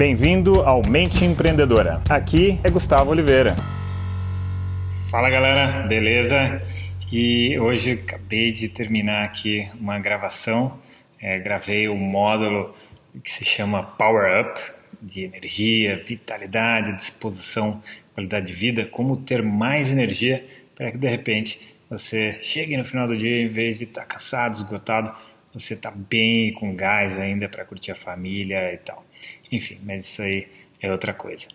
Bem-vindo ao Mente Empreendedora. Aqui é Gustavo Oliveira. Fala galera, beleza? E hoje acabei de terminar aqui uma gravação. É, gravei um módulo que se chama Power Up de energia, vitalidade, disposição, qualidade de vida, como ter mais energia para que de repente você chegue no final do dia em vez de estar tá cansado, esgotado, você está bem com gás ainda para curtir a família e tal. Enfim, mas isso aí é outra coisa.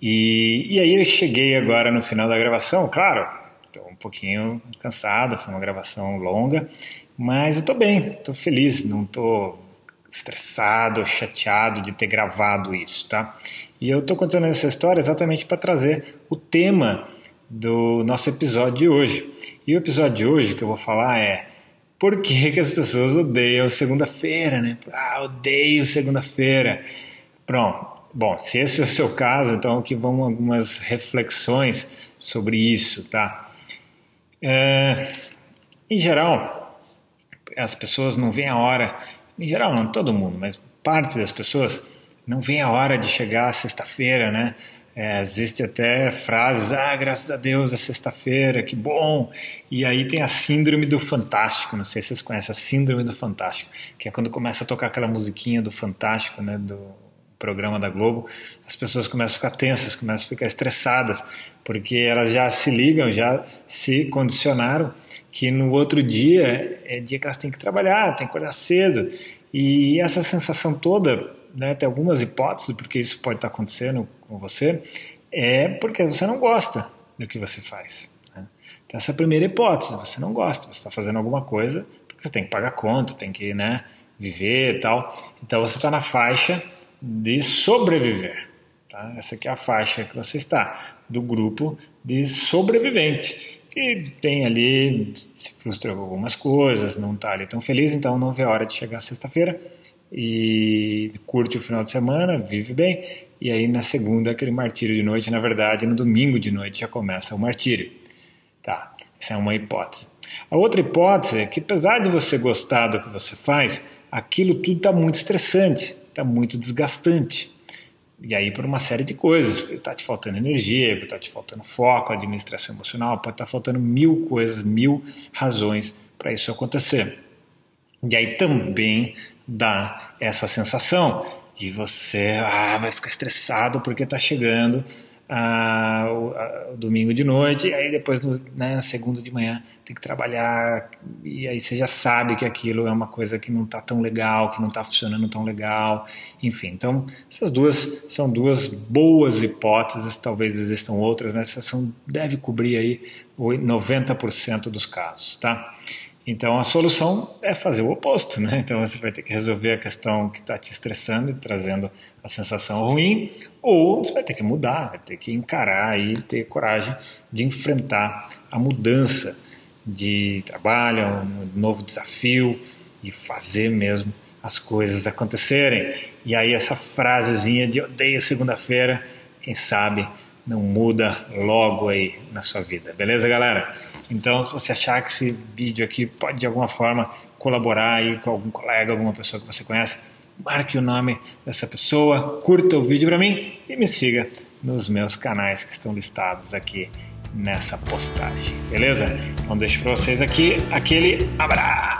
E, e aí eu cheguei agora no final da gravação, claro, estou um pouquinho cansado, foi uma gravação longa, mas eu estou bem, estou feliz, não estou estressado, chateado de ter gravado isso, tá? E eu estou contando essa história exatamente para trazer o tema do nosso episódio de hoje. E o episódio de hoje que eu vou falar é por que, que as pessoas odeiam segunda-feira, né? Ah, odeio segunda-feira. Pronto. Bom, se esse é o seu caso, então aqui vão algumas reflexões sobre isso, tá? É, em geral, as pessoas não veem a hora, em geral não todo mundo, mas parte das pessoas não vê a hora de chegar sexta-feira, né? É, existe até frases, ah, graças a Deus é sexta-feira, que bom. E aí tem a síndrome do fantástico, não sei se vocês conhecem a síndrome do fantástico, que é quando começa a tocar aquela musiquinha do fantástico, né, do programa da Globo, as pessoas começam a ficar tensas, começam a ficar estressadas, porque elas já se ligam, já se condicionaram que no outro dia é dia que elas têm que trabalhar, têm que acordar cedo. E essa sensação toda né, tem algumas hipóteses porque isso pode estar acontecendo com você, é porque você não gosta do que você faz. Né? Então, essa é a primeira hipótese, você não gosta, você está fazendo alguma coisa porque você tem que pagar conta, tem que né, viver e tal. Então, você está na faixa de sobreviver. Tá? Essa aqui é a faixa que você está, do grupo de sobrevivente que tem ali, se frustra com algumas coisas, não está ali tão feliz, então não vê a hora de chegar sexta-feira e curte o final de semana, vive bem, e aí na segunda aquele martírio de noite, na verdade no domingo de noite já começa o martírio. Tá, essa é uma hipótese. A outra hipótese é que apesar de você gostar do que você faz, aquilo tudo está muito estressante, está muito desgastante. E aí por uma série de coisas, está te faltando energia, está te faltando foco, administração emocional, pode estar tá faltando mil coisas, mil razões para isso acontecer. E aí também dá essa sensação de você ah, vai ficar estressado porque está chegando ah, o, a, o, domingo de noite, e aí depois no, né, segunda de manhã tem que trabalhar, e aí você já sabe que aquilo é uma coisa que não está tão legal, que não está funcionando tão legal, enfim. Então, essas duas são duas boas hipóteses, talvez existam outras, mas essa são, deve cobrir aí 90% dos casos, tá? Então a solução é fazer o oposto, né? Então você vai ter que resolver a questão que está te estressando e trazendo a sensação ruim, ou você vai ter que mudar, vai ter que encarar e ter coragem de enfrentar a mudança de trabalho, um novo desafio e fazer mesmo as coisas acontecerem. E aí essa frasezinha de odeio segunda-feira, quem sabe não muda logo aí na sua vida. Beleza, galera? Então, se você achar que esse vídeo aqui pode de alguma forma colaborar aí com algum colega, alguma pessoa que você conhece, marque o nome dessa pessoa, curta o vídeo para mim e me siga nos meus canais que estão listados aqui nessa postagem. Beleza? Então deixo para vocês aqui aquele abraço